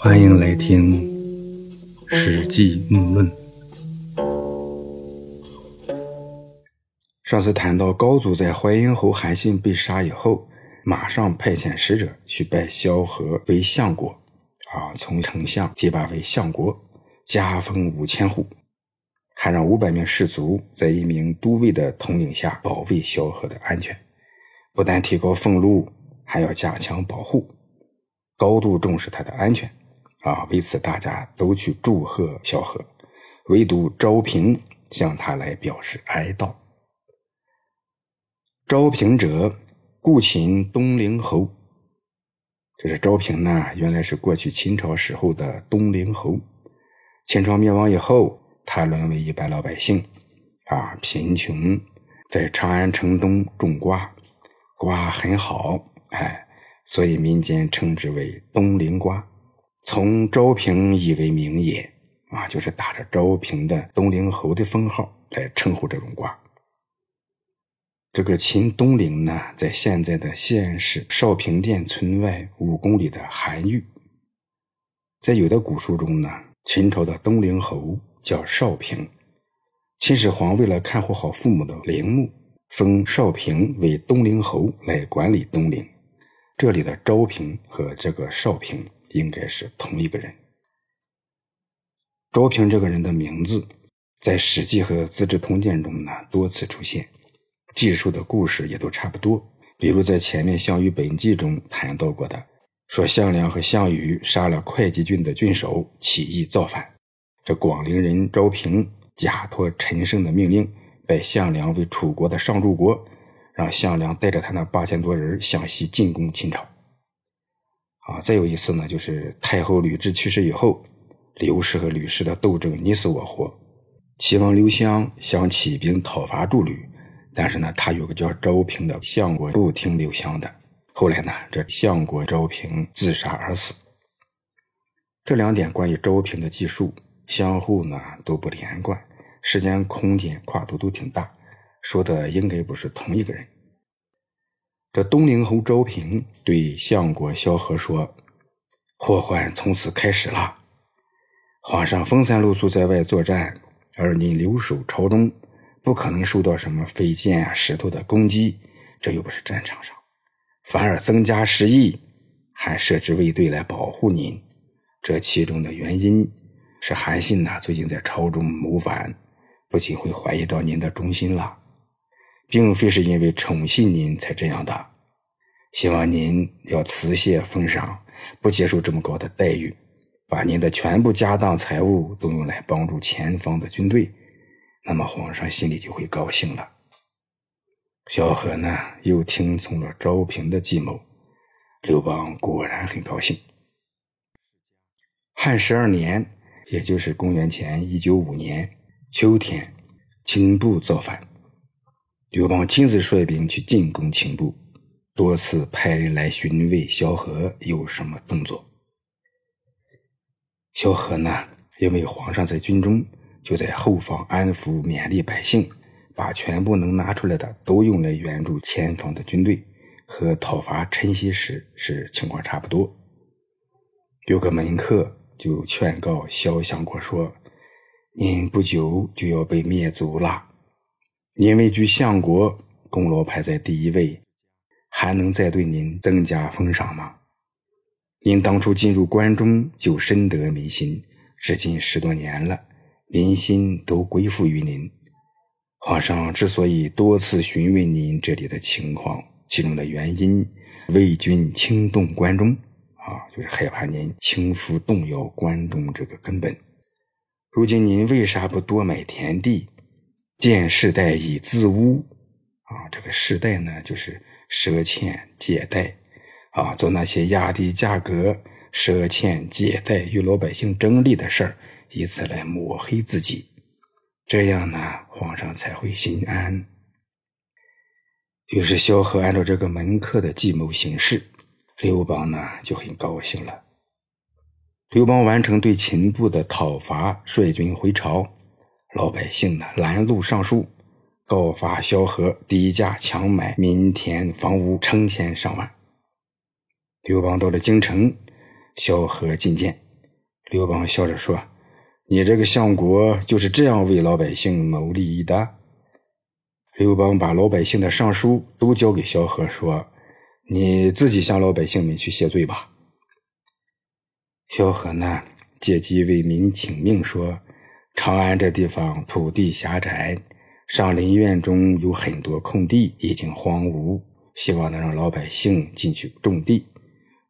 欢迎来听《史记木论》。上次谈到高祖在淮阴侯韩信被杀以后，马上派遣使者去拜萧何为相国，啊，从丞相提拔为相国，加封五千户，还让五百名士卒在一名都尉的统领下保卫萧何的安全。不但提高俸禄，还要加强保护，高度重视他的安全。啊，为此大家都去祝贺萧何，唯独昭平向他来表示哀悼。昭平者，故秦东陵侯。这是昭平呢，原来是过去秦朝时候的东陵侯。秦朝灭亡以后，他沦为一般老百姓，啊，贫穷，在长安城东种瓜，瓜很好，哎，所以民间称之为东陵瓜。从昭平以为名也，啊，就是打着昭平的东陵侯的封号来称呼这种瓜。这个秦东陵呢，在现在的西安市少平店村外五公里的韩愈。在有的古书中呢，秦朝的东陵侯叫少平，秦始皇为了看护好父母的陵墓，封少平为东陵侯来管理东陵。这里的昭平和这个少平。应该是同一个人。昭平这个人的名字，在《史记》和《资治通鉴》中呢多次出现，记述的故事也都差不多。比如在前面《项羽本纪》中谈到过的，说项梁和项羽杀了会稽郡的郡守，起义造反。这广陵人昭平假托陈胜的命令，拜项梁为楚国的上柱国，让项梁带着他那八千多人向西进攻秦朝。啊，再有一次呢，就是太后吕雉去世以后，刘氏和吕氏的斗争你死我活。齐王刘襄想起兵讨伐诸吕，但是呢，他有个叫昭平的相国不听刘襄的。后来呢，这相国昭平自杀而死。这两点关于昭平的记述相互呢都不连贯，时间空间跨度都挺大，说的应该不是同一个人。这东陵侯昭平对相国萧何说：“祸患从此开始了。皇上风餐露宿在外作战，而您留守朝中，不可能受到什么飞剑啊、石头的攻击。这又不是战场上，反而增加失意，还设置卫队来保护您。这其中的原因是韩信呐，最近在朝中谋反，不仅会怀疑到您的忠心了。”并非是因为宠信您才这样的，希望您要辞谢封赏，不接受这么高的待遇，把您的全部家当财物都用来帮助前方的军队，那么皇上心里就会高兴了。萧何呢，又听从了昭平的计谋，刘邦果然很高兴。汉十二年，也就是公元前一九五年秋天，秦部造反。刘邦亲自率兵去进攻秦部，多次派人来询问萧何有什么动作。萧何呢，因为皇上在军中，就在后方安抚勉励百姓，把全部能拿出来的都用来援助前方的军队，和讨伐陈豨时是情况差不多。有个门客就劝告萧相国说：“您不久就要被灭族了。”您位居相国，功劳排在第一位，还能再对您增加封赏吗？您当初进入关中就深得民心，至今十多年了，民心都归附于您。皇上之所以多次询问您这里的情况，其中的原因，为君轻动关中，啊，就是害怕您轻浮动摇关中这个根本。如今您为啥不多买田地？见世代以自污，啊，这个世代呢，就是赊欠借贷，啊，做那些压低价格、赊欠借贷与老百姓争利的事儿，以此来抹黑自己，这样呢，皇上才会心安。于是萧何按照这个门客的计谋行事，刘邦呢就很高兴了。刘邦完成对秦部的讨伐，率军回朝。老百姓呢拦路上书，告发萧何低价强买民田房屋成千上万。刘邦到了京城，萧何觐见，刘邦笑着说：“你这个相国就是这样为老百姓谋利益的。”刘邦把老百姓的上书都交给萧何，说：“你自己向老百姓们去谢罪吧。”萧何呢，借机为民请命，说：“长安这地方土地狭窄，上林苑中有很多空地已经荒芜，希望能让老百姓进去种地，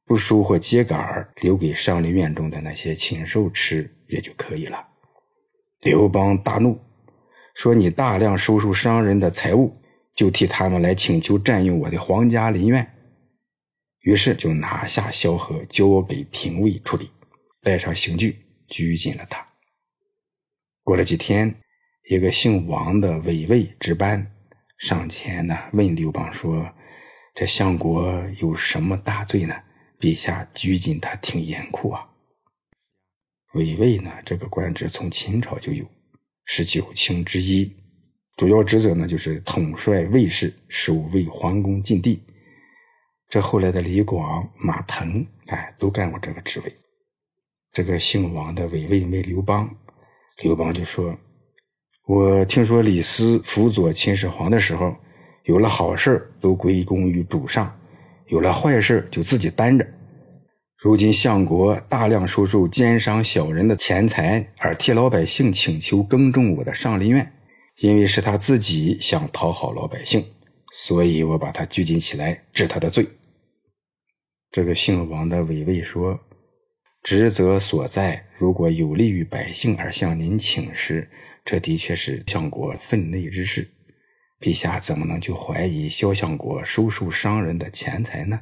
不收获秸秆留给上林苑中的那些禽兽吃也就可以了。”刘邦大怒。说你大量收受商人的财物，就替他们来请求占用我的皇家林苑。于是就拿下萧何，交给廷尉处理，带上刑具拘禁了他。过了几天，一个姓王的韦尉值班上前呢，问刘邦说：“这相国有什么大罪呢？陛下拘禁他挺严酷啊。”韦尉呢，这个官职从秦朝就有。是九卿之一，主要职责呢就是统帅卫士，守卫皇宫禁地。这后来的李广、马腾，哎，都干过这个职位。这个姓王的韦尉问刘邦，刘邦就说：“我听说李斯辅佐秦始皇的时候，有了好事都归功于主上，有了坏事就自己担着。”如今相国大量收受奸商小人的钱财，而替老百姓请求耕种我的上林苑，因为是他自己想讨好老百姓，所以我把他拘禁起来治他的罪。这个姓王的韦尉说：“职责所在，如果有利于百姓而向您请示，这的确是相国分内之事。陛下怎么能就怀疑萧相国收受商人的钱财呢？”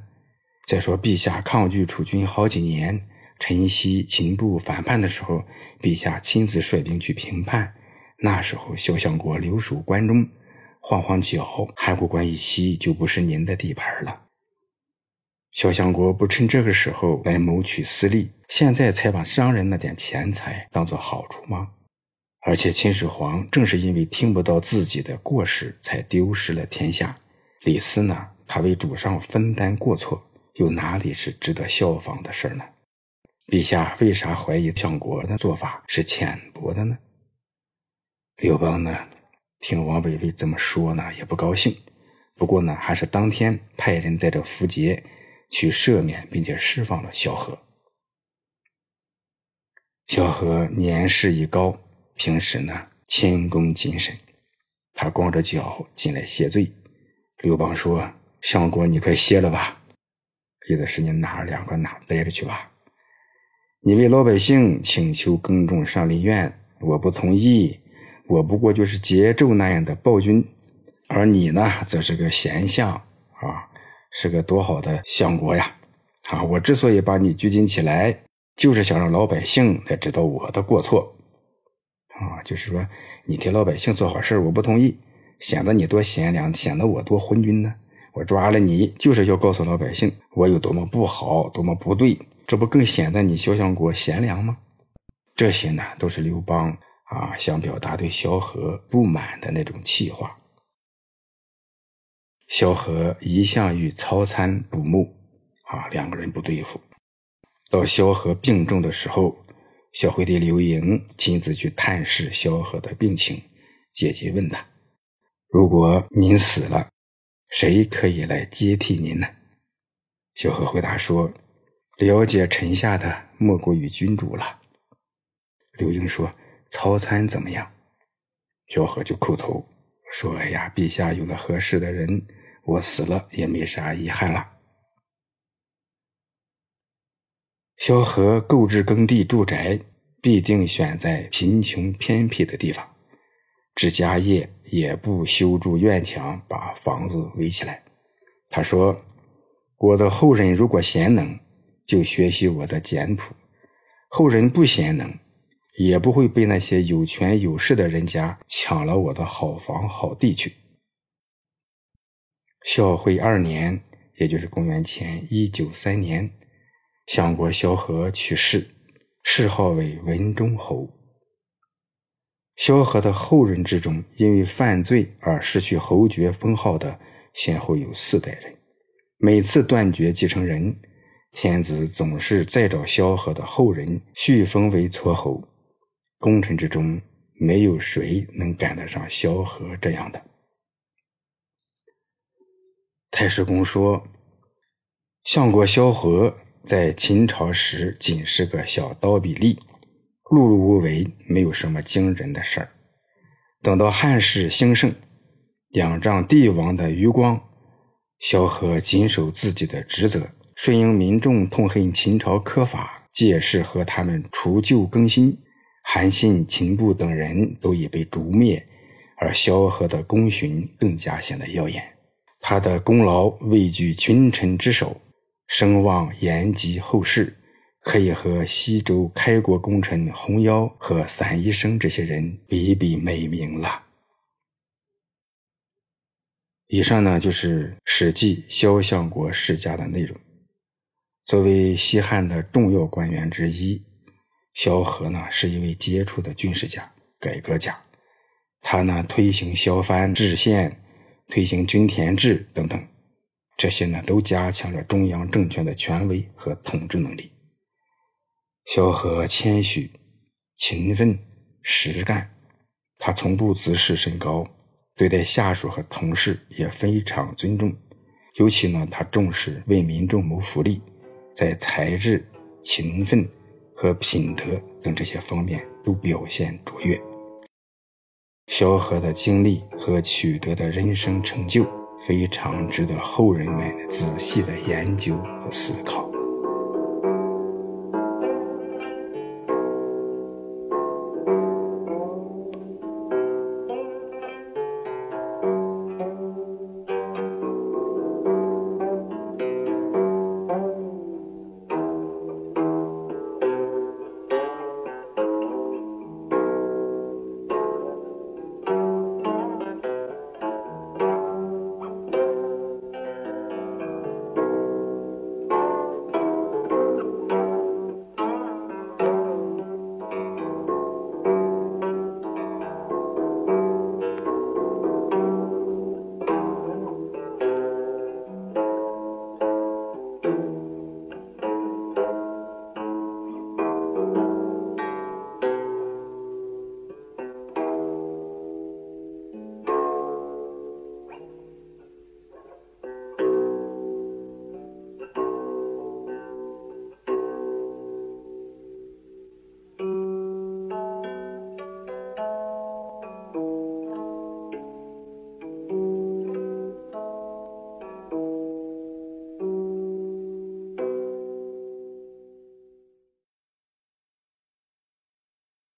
再说，陛下抗拒楚军好几年，陈豨、秦部反叛的时候，陛下亲自率兵去平叛。那时候，萧相国留守关中，晃晃脚，函谷关以西就不是您的地盘了。萧相国不趁这个时候来谋取私利，现在才把商人那点钱财当做好处吗？而且，秦始皇正是因为听不到自己的过失，才丢失了天下。李斯呢，他为主上分担过错。又哪里是值得效仿的事儿呢？陛下为啥怀疑相国的做法是浅薄的呢？刘邦呢，听王伟伟这么说呢，也不高兴。不过呢，还是当天派人带着符节去赦免并且释放了萧何。萧何年事已高，平时呢谦恭谨慎，他光着脚进来谢罪。刘邦说：“相国，你快歇了吧。”意思是你哪凉快哪待着去吧。你为老百姓请求耕种上林苑，我不同意。我不过就是桀纣那样的暴君，而你呢，则是个贤相啊，是个多好的相国呀！啊，我之所以把你拘禁起来，就是想让老百姓来知道我的过错。啊，就是说你替老百姓做好事，我不同意，显得你多贤良，显得我多昏君呢。我抓了你，就是要告诉老百姓我有多么不好，多么不对，这不更显得你萧相国贤良吗？这些呢，都是刘邦啊想表达对萧何不满的那种气话。萧何一向与曹参不睦啊，两个人不对付。到萧何病重的时候，小惠帝刘盈亲自去探视萧何的病情，借机问他：如果您死了。谁可以来接替您呢？萧何回答说：“了解臣下的莫过于君主了。”刘盈说：“曹参怎么样？”萧何就叩头说：“哎呀，陛下有了合适的人，我死了也没啥遗憾了。”萧何购置耕地住宅，必定选在贫穷偏僻的地方。置家业也不修筑院墙，把房子围起来。他说：“我的后人如果贤能，就学习我的简朴；后人不贤能，也不会被那些有权有势的人家抢了我的好房好地去。”孝惠二年，也就是公元前一九三年，相国萧何去世，谥号为文忠侯。萧何的后人之中，因为犯罪而失去侯爵封号的，先后有四代人。每次断绝继承人，天子总是再找萧何的后人续封为撮侯，功臣之中没有谁能赶得上萧何这样的。太史公说，相国萧何在秦朝时仅是个小刀笔吏，碌碌无为，没有什么惊人的事儿。等到汉室兴盛，仰仗帝王的余光，萧何谨守自己的职责，顺应民众痛恨秦朝苛法，借势和他们除旧更新。韩信、秦布等人都已被诛灭，而萧何的功勋更加显得耀眼。他的功劳位居群臣之首，声望延及后世，可以和西周开国功臣洪妖和散宜生这些人比比美名了。以上呢就是《史记·萧相国世家》的内容。作为西汉的重要官员之一，萧何呢是一位杰出的军事家、改革家。他呢推行萧藩制县。推行均田制等等，这些呢都加强了中央政权的权威和统治能力。萧何谦虚、勤奋、实干，他从不自视甚高，对待下属和同事也非常尊重。尤其呢，他重视为民众谋福利，在才智、勤奋和品德等这些方面都表现卓越。萧何的经历和取得的人生成就，非常值得后人们仔细的研究和思考。